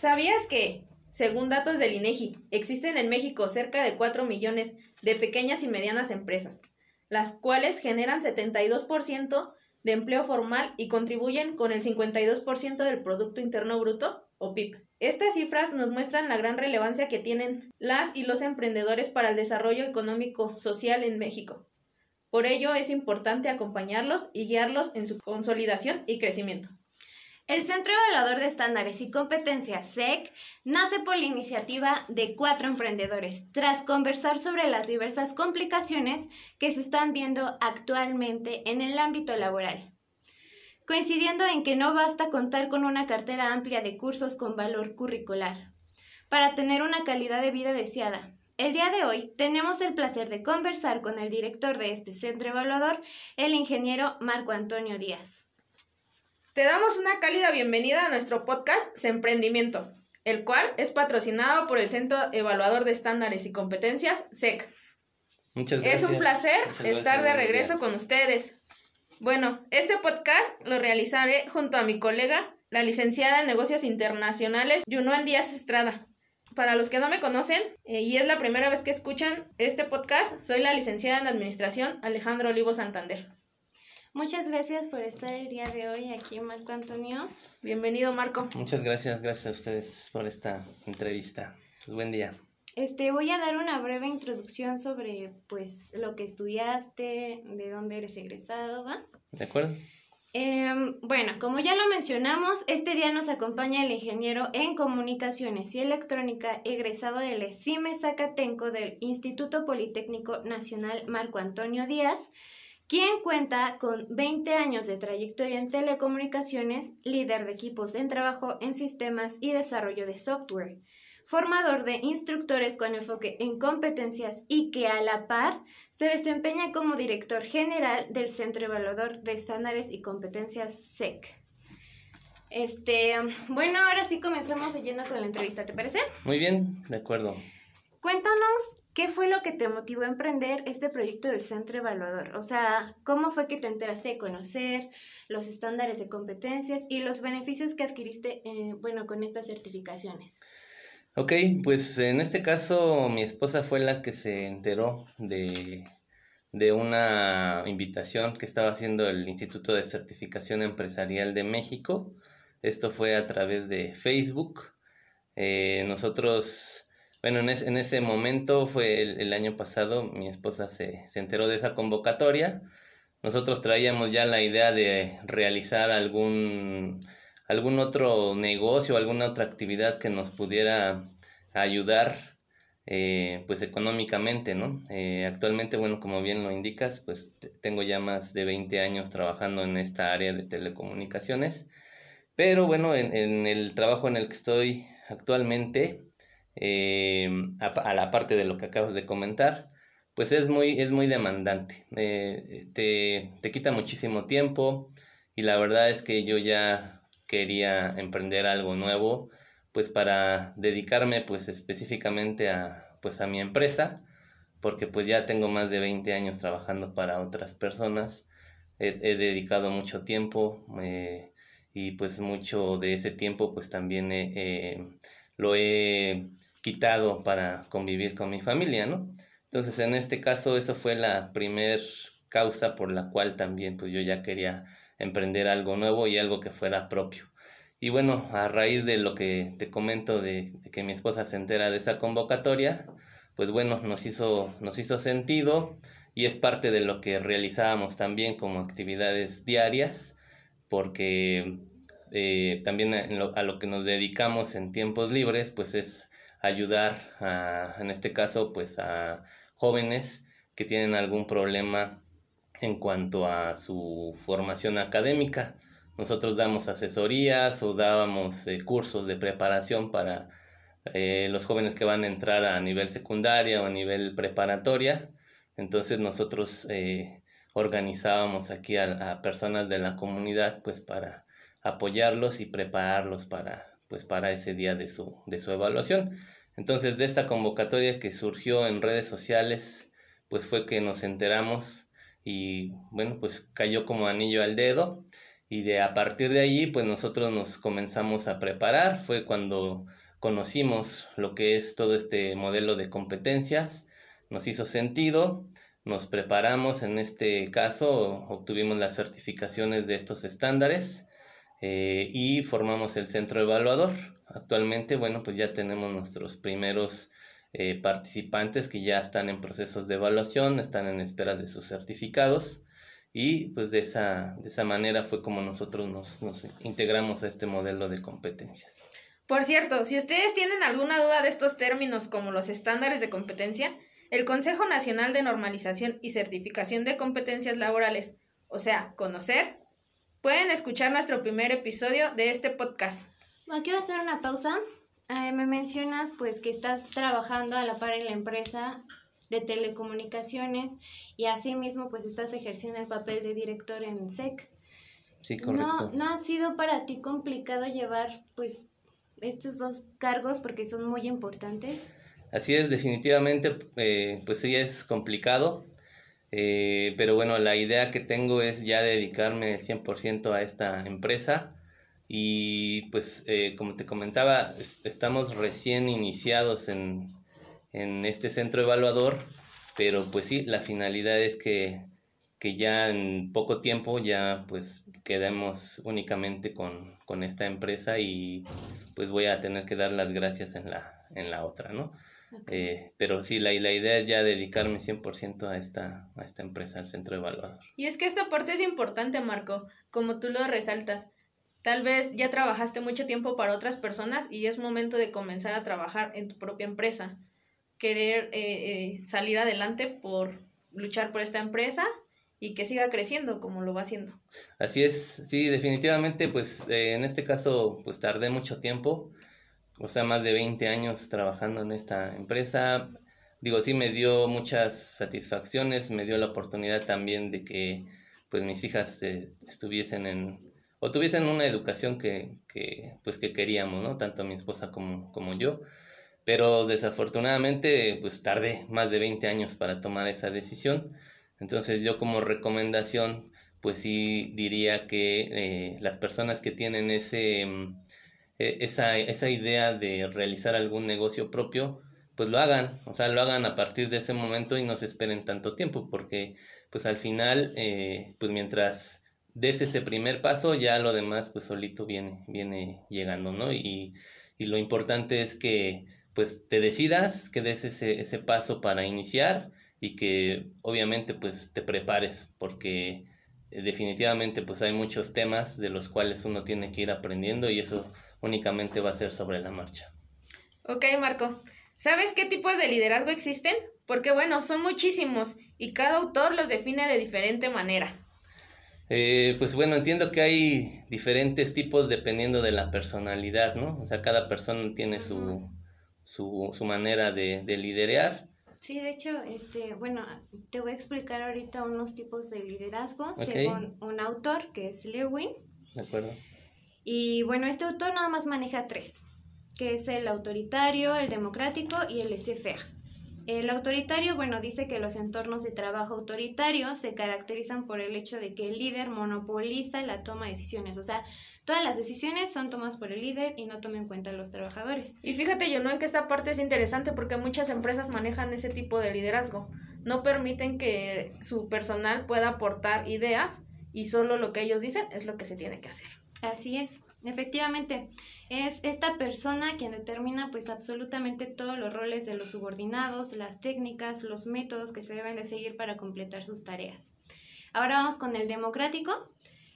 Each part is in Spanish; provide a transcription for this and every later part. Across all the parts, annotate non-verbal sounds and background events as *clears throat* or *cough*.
¿Sabías que, según datos del INEGI, existen en México cerca de 4 millones de pequeñas y medianas empresas, las cuales generan 72% de empleo formal y contribuyen con el 52% del Producto Interno Bruto o PIB? Estas cifras nos muestran la gran relevancia que tienen las y los emprendedores para el desarrollo económico social en México. Por ello es importante acompañarlos y guiarlos en su consolidación y crecimiento. El Centro Evaluador de Estándares y Competencias, SEC, nace por la iniciativa de cuatro emprendedores, tras conversar sobre las diversas complicaciones que se están viendo actualmente en el ámbito laboral, coincidiendo en que no basta contar con una cartera amplia de cursos con valor curricular para tener una calidad de vida deseada. El día de hoy tenemos el placer de conversar con el director de este centro evaluador, el ingeniero Marco Antonio Díaz. Te damos una cálida bienvenida a nuestro podcast Emprendimiento, el cual es patrocinado por el Centro Evaluador de Estándares y Competencias, SEC. Muchas gracias. Es un placer Muchas estar gracias, de regreso con ustedes. Bueno, este podcast lo realizaré junto a mi colega, la licenciada en Negocios Internacionales, Yunuan Díaz Estrada. Para los que no me conocen eh, y es la primera vez que escuchan este podcast, soy la licenciada en Administración Alejandro Olivo Santander. Muchas gracias por estar el día de hoy aquí, Marco Antonio. Bienvenido, Marco. Muchas gracias, gracias a ustedes por esta entrevista. Pues, buen día. Este, voy a dar una breve introducción sobre, pues, lo que estudiaste, de dónde eres egresado, ¿va? ¿De acuerdo? Em, bueno, como ya lo mencionamos, este día nos acompaña el ingeniero en comunicaciones y electrónica egresado del ESIME Zacatenco del Instituto Politécnico Nacional Marco Antonio Díaz, quien cuenta con 20 años de trayectoria en telecomunicaciones, líder de equipos en trabajo en sistemas y desarrollo de software, formador de instructores con enfoque en competencias y que a la par se desempeña como director general del Centro Evaluador de Estándares y Competencias SEC. Este, bueno, ahora sí comenzamos yendo con la entrevista, ¿te parece? Muy bien, de acuerdo. Cuéntanos qué fue lo que te motivó a emprender este proyecto del Centro Evaluador. O sea, ¿cómo fue que te enteraste de conocer los estándares de competencias y los beneficios que adquiriste, eh, bueno, con estas certificaciones? Ok, pues en este caso mi esposa fue la que se enteró de, de una invitación que estaba haciendo el Instituto de Certificación Empresarial de México. Esto fue a través de Facebook. Eh, nosotros, bueno, en, es- en ese momento fue el, año pasado, mi esposa se, se enteró de esa convocatoria. Nosotros traíamos ya la idea de realizar algún algún otro negocio, alguna otra actividad que nos pudiera ayudar eh, pues económicamente, ¿no? Eh, actualmente, bueno, como bien lo indicas, pues te- tengo ya más de 20 años trabajando en esta área de telecomunicaciones, pero bueno, en, en el trabajo en el que estoy actualmente, eh, a, la parte de lo que acabas de comentar, pues es muy, es muy demandante, eh, te, te quita muchísimo tiempo y la verdad es que yo ya quería emprender algo nuevo, pues para dedicarme pues específicamente a pues a mi empresa, porque pues ya tengo más de 20 años trabajando para otras personas, he, dedicado mucho tiempo eh, y pues mucho de ese tiempo pues también lo he quitado para convivir con mi familia, ¿no? Entonces en este caso eso fue la primer causa por la cual también pues yo ya quería emprender algo nuevo y algo que fuera propio. Y bueno, a raíz de lo que te comento de, de que mi esposa se entera de esa convocatoria, pues bueno, nos hizo, nos hizo sentido y es parte de lo que realizábamos también como actividades diarias, porque eh, también lo- a lo que nos dedicamos en tiempos libres, pues es ayudar a, en este caso, pues a jóvenes que tienen algún problema en cuanto a su formación académica. Nosotros damos asesorías o dábamos eh, cursos de preparación para eh, los jóvenes que van a entrar a nivel secundaria o a nivel preparatoria. Entonces nosotros eh, organizábamos aquí a, a personas de la comunidad pues para apoyarlos y prepararlos para pues para ese día de su, de su evaluación. Entonces de esta convocatoria que surgió en redes sociales pues fue que nos enteramos y bueno pues cayó como anillo al dedo. Y de a partir de allí pues nosotros nos comenzamos a preparar, fue cuando conocimos lo que es todo este modelo de competencias, nos hizo sentido, nos preparamos, en este caso obtuvimos las certificaciones de estos estándares eh, y formamos el centro evaluador. Actualmente, bueno, pues ya tenemos nuestros primeros eh, participantes que ya están en procesos de evaluación, están en espera de sus certificados y pues de esa, de esa manera fue como nosotros nos, nos integramos a este modelo de competencias. Por cierto, si ustedes tienen alguna duda de estos términos como los estándares de competencia, el Consejo Nacional de Normalización y Certificación de Competencias Laborales, o sea, conocer, pueden escuchar nuestro primer episodio de este podcast. Aquí voy a hacer una pausa. Eh, me mencionas pues que estás trabajando a la par en la empresa de telecomunicaciones y asimismo pues estás ejerciendo el papel de director en SEC. Sí, correcto. ¿No, ¿No ha sido para ti complicado llevar pues estos dos cargos porque son muy importantes? Así es, definitivamente, eh, pues sí es complicado, eh, pero bueno, la idea que tengo es ya dedicarme 100% a esta empresa y pues eh, como te comentaba, estamos recién iniciados en, en este centro evaluador, pero pues sí, la finalidad es que, que ya en poco tiempo ya pues quedemos únicamente con, con, esta empresa y pues voy a tener que dar las gracias en la, en la otra, ¿no? Eh, pero sí, la, la idea es ya dedicarme 100% a esta, a esta empresa, al centro evaluador. Y es que esta parte es importante, Marco, como tú lo resaltas. Tal vez ya trabajaste mucho tiempo para otras personas y es momento de comenzar a trabajar en tu propia empresa querer eh, eh, salir adelante por luchar por esta empresa y que siga creciendo como lo va haciendo. Así es, sí, definitivamente, pues en este caso, pues tardé mucho tiempo, o sea, más de 20 años trabajando en esta empresa. Digo, sí, me dio muchas satisfacciones, me dio la oportunidad también de que pues mis hijas estuviesen en, o tuviesen una educación que, que, pues que queríamos, ¿no? Tanto mi esposa como, como yo pero desafortunadamente pues tardé más de 20 años para tomar esa decisión. Entonces yo como recomendación pues sí diría que eh, las personas que tienen ese, mm, e, esa, esa idea de realizar algún negocio propio, pues lo hagan, o sea, lo hagan a partir de ese momento y no se esperen tanto tiempo, porque pues al final, eh, pues mientras des ese primer paso, ya lo demás pues solito viene, viene llegando, ¿no? Y, y lo importante es que pues te decidas, que des ese, ese paso para iniciar y que obviamente pues te prepares porque eh, definitivamente pues hay muchos temas de los cuales uno tiene que ir aprendiendo y eso únicamente va a ser sobre la marcha. Ok, Marco. ¿Sabes qué tipos de liderazgo existen? Porque bueno, son muchísimos y cada autor los define de diferente manera. Eh, pues bueno, entiendo que hay diferentes tipos dependiendo de la personalidad, ¿no? O sea, cada persona tiene su, su, su manera de, de liderear. Sí, de hecho, este, bueno, te voy a explicar ahorita unos tipos de liderazgo según un autor que es Lewin. De acuerdo. Y bueno, este autor nada más maneja tres, que es el autoritario, el democrático y el laissez El autoritario, bueno, dice que los entornos de trabajo autoritario se caracterizan por el hecho de que el líder monopoliza la toma de decisiones, o sea, Todas las decisiones son tomadas por el líder y no tomen en cuenta a los trabajadores. Y fíjate, yo no en que esta parte es interesante porque muchas empresas manejan ese tipo de liderazgo. No permiten que su personal pueda aportar ideas y solo lo que ellos dicen es lo que se tiene que hacer. Así es, efectivamente. Es esta persona quien determina pues absolutamente todos los roles de los subordinados, las técnicas, los métodos que se deben de seguir para completar sus tareas. Ahora vamos con el democrático.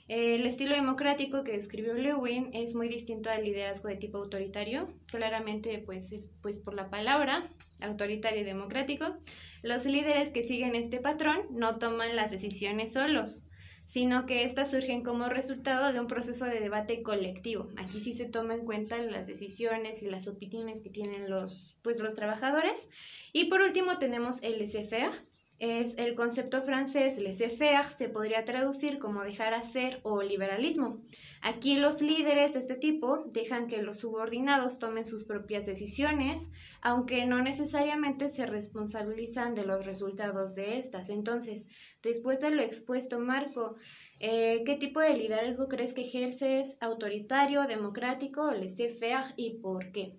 El estilo democrático que describió Lewin es muy distinto al liderazgo de tipo autoritario, claramente pues, pues por la palabra autoritario y democrático. Los líderes que siguen este patrón no toman las decisiones solos, sino que éstas surgen como resultado de un proceso de debate colectivo. Aquí sí se toma en cuenta las decisiones y las opiniones que tienen los, pues, los trabajadores. Y por último tenemos el SFA, es el concepto francés laissez-faire, se podría traducir como dejar hacer o liberalismo. Aquí los líderes de este tipo dejan que los subordinados tomen sus propias decisiones, aunque no necesariamente se responsabilizan de los resultados de estas. Entonces, después de lo expuesto, Marco, Eh, ¿Qué tipo de liderazgo crees que ejerces? ¿Autoritario, democrático, laissez-faire y por qué?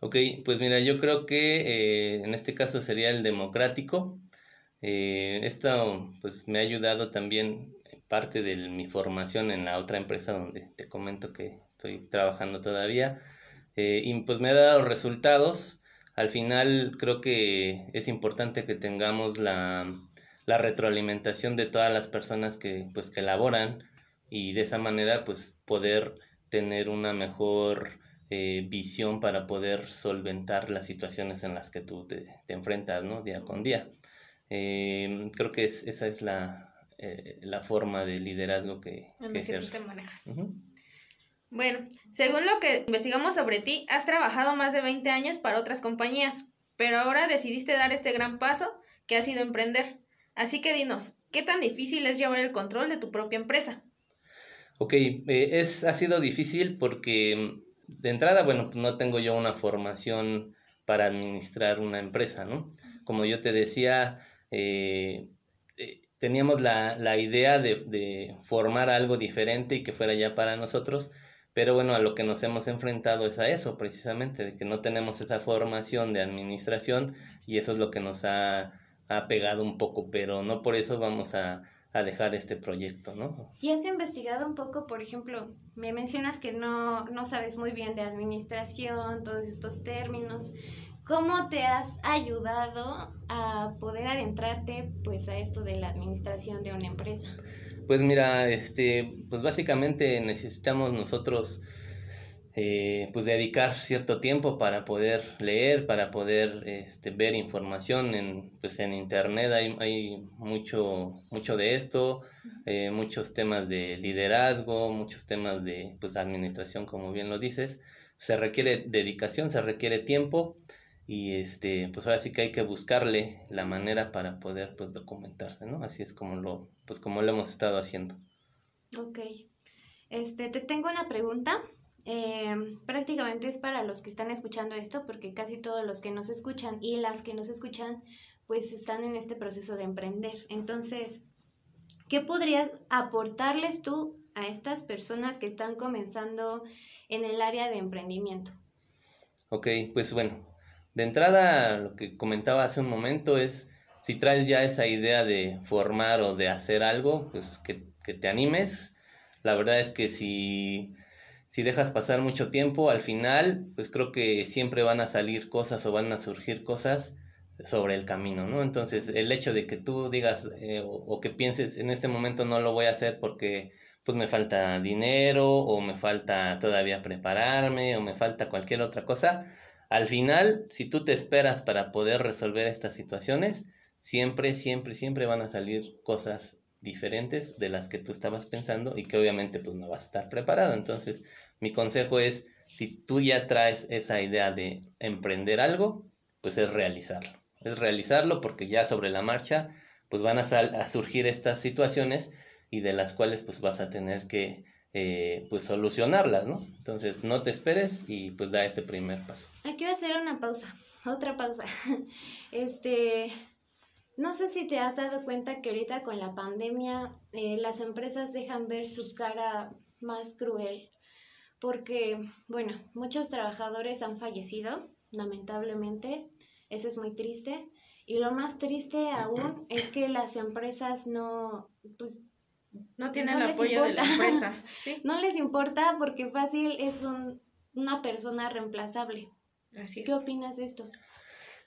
Ok, pues mira, yo creo que eh, en este caso sería el democrático. Eh, esto pues me ha ayudado también parte de mi formación en la otra empresa donde te comento que estoy trabajando todavía eh, y pues me ha dado resultados. Al final creo que es importante que tengamos la, retroalimentación de todas las personas que pues que laboran y de esa manera pues poder tener una mejor eh, visión para poder solventar las situaciones en las que tú te, enfrentas, ¿no? Día con día. Eh, creo que esa es la, eh, la forma de liderazgo que, que, tú te manejas. Bueno, según lo que investigamos sobre ti, has trabajado más de 20 años para otras compañías, pero ahora decidiste dar este gran paso que ha sido emprender. Así que dinos, ¿qué tan difícil es llevar el control de tu propia empresa? Ok, es, ha sido difícil porque de entrada, bueno, no tengo yo una formación para administrar una empresa, ¿no? Como yo te decía, eh, eh, teníamos la, la idea de, de, formar algo diferente y que fuera ya para nosotros, pero bueno, a lo que nos hemos enfrentado es a eso, precisamente, de que no tenemos esa formación de administración y eso es lo que nos ha, ha pegado un poco, pero no por eso vamos a, a dejar este proyecto, ¿no? Y has investigado un poco, por ejemplo, me mencionas que no, no sabes muy bien de administración, todos estos términos. ¿Cómo te has ayudado a poder adentrarte pues a esto de la administración de una empresa? Pues mira, este, pues básicamente necesitamos nosotros eh, pues dedicar cierto tiempo para poder leer, para poder este, ver información en, pues en internet, hay, mucho, mucho de esto, eh, muchos temas de liderazgo, muchos temas de pues, administración, como bien lo dices, se requiere dedicación, se requiere tiempo y este, pues ahora sí que hay que buscarle la manera para poder pues, documentarse, ¿no? Así es como lo, pues como lo hemos estado haciendo. Ok. Este, te tengo una pregunta. Eh, prácticamente es para los que están escuchando esto, porque casi todos los que nos escuchan y las que nos escuchan, pues están en este proceso de emprender. Entonces, ¿qué podrías aportarles tú a estas personas que están comenzando en el área de emprendimiento? Ok, pues bueno, de entrada lo que comentaba hace un momento es, si traes ya esa idea de formar o de hacer algo, pues que, te animes. La verdad es que si si dejas pasar mucho tiempo, al final, pues creo que siempre van a salir cosas o van a surgir cosas sobre el camino, ¿no? Entonces, el hecho de que tú digas eh, o, que pienses en este momento no lo voy a hacer porque pues me falta dinero o me falta todavía prepararme o me falta cualquier otra cosa, al final, si tú te esperas para poder resolver estas situaciones, siempre, siempre, siempre van a salir cosas diferentes de las que tú estabas pensando y que obviamente pues no vas a estar preparado. Entonces, mi consejo es, si tú ya traes esa idea de emprender algo, pues es realizarlo. Es realizarlo porque ya sobre la marcha, pues van a, surgir estas situaciones y de las cuales pues vas a tener que eh, pues solucionarlas, ¿no? Entonces no te esperes y pues da ese primer paso. Aquí voy a hacer una pausa, otra pausa. *laughs* Este, no sé si te has dado cuenta que ahorita con la pandemia eh, las empresas dejan ver su cara más cruel porque, bueno, muchos trabajadores han fallecido, lamentablemente, eso es muy triste. Y lo más triste aún *clears throat* es que las empresas no, pues, no tienen el apoyo de la empresa. *laughs* No les importa porque fácil es un, una persona reemplazable. Así ¿Qué opinas de esto?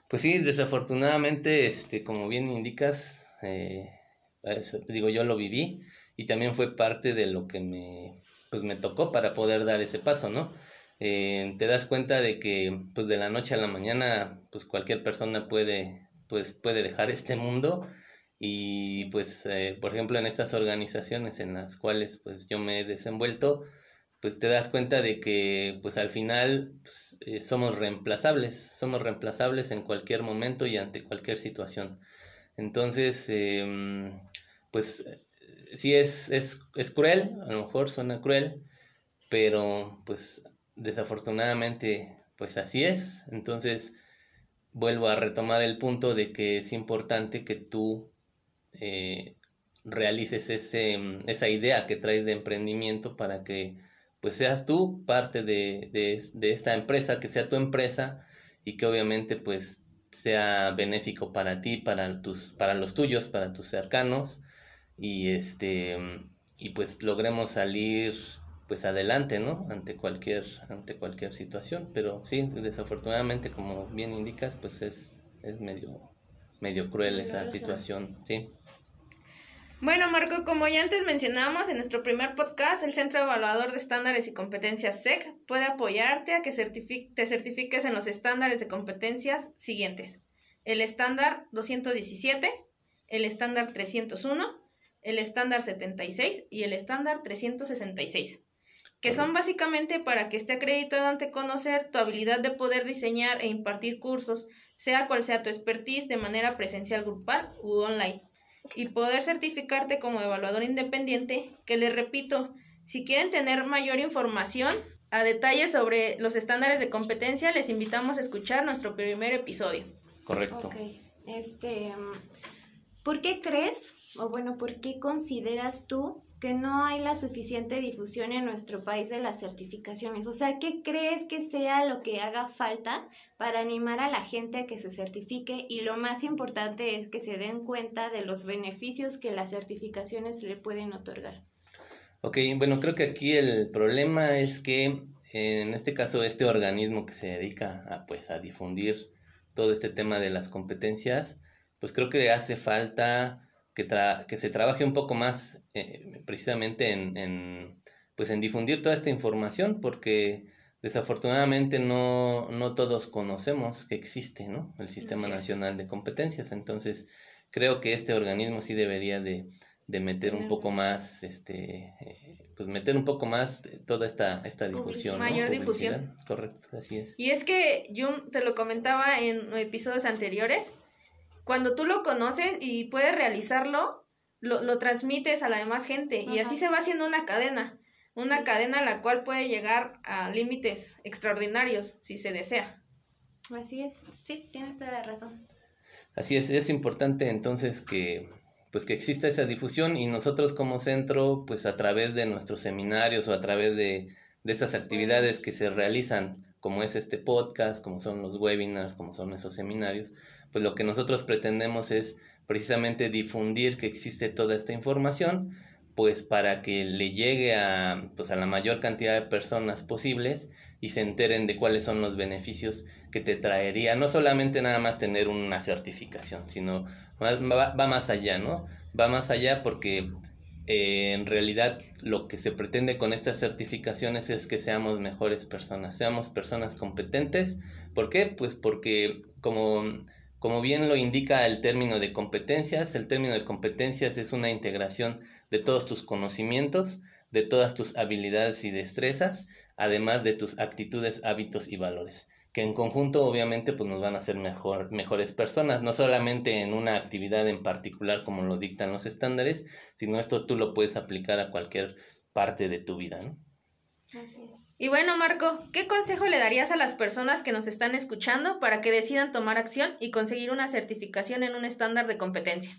Pues sí, desafortunadamente, este, como bien indicas, eh, digo, yo lo viví y también fue parte de lo que me pues me tocó para poder dar ese paso, ¿no? Eh, te das cuenta de que pues de la noche a la mañana pues cualquier persona puede pues puede dejar este mundo y pues eh, por ejemplo en estas organizaciones en las cuales pues yo me he desenvuelto pues te das cuenta de que pues al final pues, eh, somos reemplazables somos reemplazables en cualquier momento y ante cualquier situación entonces em, pues sí es, es, es cruel, a lo mejor suena cruel, pero pues desafortunadamente pues así es. Entonces vuelvo a retomar el punto de que es importante que tú eh, realices ese, esa idea que traes de emprendimiento para que pues seas tú parte de, de, esta empresa, que sea tu empresa y que obviamente pues sea benéfico para ti, para tus, para los tuyos, para tus cercanos y este y pues logremos salir pues adelante, ¿no? Ante cualquier ante cualquier situación, pero sí, desafortunadamente como bien indicas, pues es es medio medio cruel esa situación, sí. Bueno, Marco, como ya antes mencionábamos en nuestro primer podcast, el Centro Evaluador de Estándares y Competencias SEC puede apoyarte a que te certifiques en los estándares de competencias siguientes. El estándar 217, el estándar 301, el estándar 76 y el estándar 366, que son básicamente para que esté acreditado ante conocer tu habilidad de poder diseñar e impartir cursos, sea cual sea tu expertise de manera presencial grupal u online y poder certificarte como evaluador independiente, que les repito, si quieren tener mayor información a detalle sobre los estándares de competencia, les invitamos a escuchar nuestro primer episodio. Correcto. Este, ¿por qué crees, o bueno, por qué consideras tú que no hay la suficiente difusión en nuestro país de las certificaciones. O sea, ¿qué crees que sea lo que haga falta para animar a la gente a que se certifique? Y lo más importante es que se den cuenta de los beneficios que las certificaciones le pueden otorgar. Ok, bueno, creo que aquí el problema es que en este caso este organismo que se dedica a, pues, a difundir todo este tema de las competencias, pues creo que hace falta que, que se trabaje un poco más eh, precisamente en, en, pues en difundir toda esta información, porque desafortunadamente no, no todos conocemos que existe ¿no? el Sistema Nacional de Competencias. Entonces, creo que este organismo sí debería de, de meter un poco más, este, eh, pues meter un poco más toda esta, esta difusión. Mayor difusión. Correcto, así es. Y es que yo te lo comentaba en episodios anteriores, cuando tú lo conoces y puedes realizarlo, lo, lo transmites a la demás gente y así se va haciendo una cadena, una cadena la cual puede llegar a límites extraordinarios si se desea. Así es, sí, tienes toda la razón. Así es, es importante entonces que pues que exista esa difusión y nosotros como centro, pues a través de nuestros seminarios o a través de, de esas actividades que se realizan, como es este podcast, como son los webinars, como son esos seminarios, pues lo que nosotros pretendemos es precisamente difundir que existe toda esta información, pues para que le llegue a, pues a la mayor cantidad de personas posibles y se enteren de cuáles son los beneficios que te traería, no solamente nada más tener una certificación, sino va, más allá, ¿no? Va más allá porque eh, en realidad lo que se pretende con estas certificaciones es que seamos mejores personas, seamos personas competentes. ¿Por qué? Pues porque como como bien lo indica el término de competencias, el término de competencias es una integración de todos tus conocimientos, de todas tus habilidades y destrezas, además de tus actitudes, hábitos y valores, que en conjunto obviamente pues nos van a hacer mejor, mejores personas, no solamente en una actividad en particular como lo dictan los estándares, sino esto tú lo puedes aplicar a cualquier parte de tu vida. Así es. Y bueno, Marco, ¿qué consejo le darías a las personas que nos están escuchando para que decidan tomar acción y conseguir una certificación en un estándar de competencia?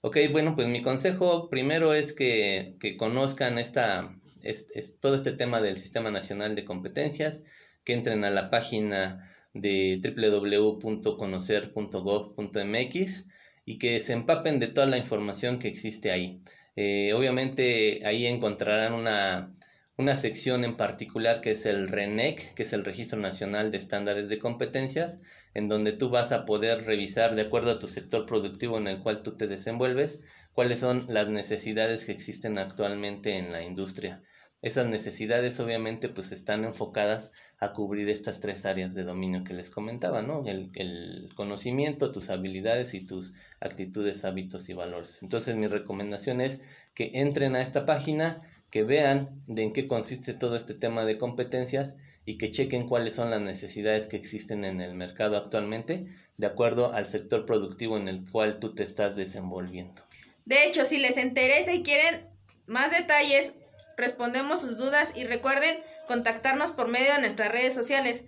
Ok, bueno, pues mi consejo primero es que, que conozcan esta, es, todo este tema del Sistema Nacional de Competencias, que entren a la página de www.conocer.gov.mx y que se empapen de toda la información que existe ahí. Eh, obviamente ahí encontrarán una una sección en particular que es el RENEC, que es el Registro Nacional de Estándares de Competencias, en donde tú vas a poder revisar, de acuerdo a tu sector productivo en el cual tú te desenvuelves, cuáles son las necesidades que existen actualmente en la industria. Esas necesidades obviamente pues están enfocadas a cubrir estas tres áreas de dominio que les comentaba, ¿no? El, el, conocimiento, tus habilidades y tus actitudes, hábitos y valores. Entonces mi recomendación es que entren a esta página, que vean de en qué consiste todo este tema de competencias y que chequen cuáles son las necesidades que existen en el mercado actualmente de acuerdo al sector productivo en el cual tú te estás desenvolviendo. De hecho, si les interesa y quieren más detalles, respondemos sus dudas y recuerden contactarnos por medio de nuestras redes sociales,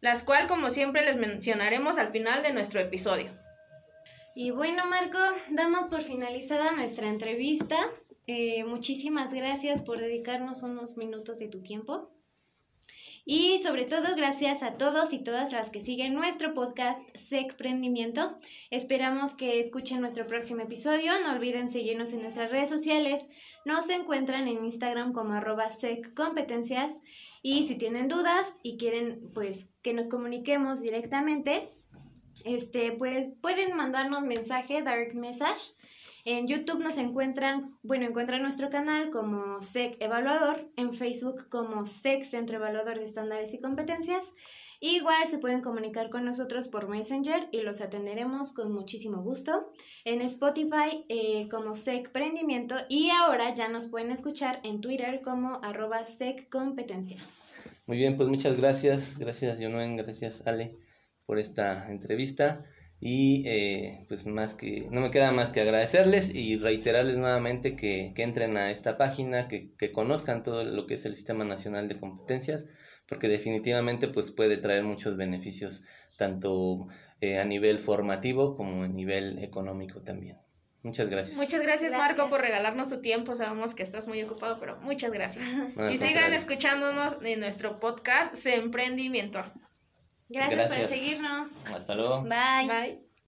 las cuales como siempre les mencionaremos al final de nuestro episodio. Y bueno, Marco, damos por finalizada nuestra entrevista. Eh, muchísimas gracias por dedicarnos unos minutos de tu tiempo. Y sobre todo, gracias a todos y todas las que siguen nuestro podcast SEC Prendimiento. Esperamos que escuchen nuestro próximo episodio. No olviden seguirnos en nuestras redes sociales. Nos encuentran en Instagram como arroba SEC Competencias. Y si tienen dudas y quieren pues que nos comuniquemos directamente, este, pues pueden mandarnos mensaje, direct message. En YouTube nos encuentran, bueno, encuentran nuestro canal como SEC Evaluador, en Facebook como SEC Centro Evaluador de Estándares y Competencias. Igual se pueden comunicar con nosotros por Messenger y los atenderemos con muchísimo gusto. En Spotify eh, como SEC Prendimiento y ahora ya nos pueden escuchar en Twitter como arroba SEC Competencia. Muy bien, pues muchas gracias. Gracias, Yonoen. Gracias, Ale por esta entrevista y eh, pues más que no me queda más que agradecerles y reiterarles nuevamente que, entren a esta página que, conozcan todo lo que es el sistema nacional de competencias porque definitivamente pues puede traer muchos beneficios tanto eh, a nivel formativo como a nivel económico también. Muchas gracias. Muchas gracias, Marco por regalarnos tu tiempo. Sabemos que estás muy ocupado pero muchas gracias. Y sigan escuchándonos en nuestro podcast Se Emprendimiento Gracias, por seguirnos. Hasta luego. Bye. Bye.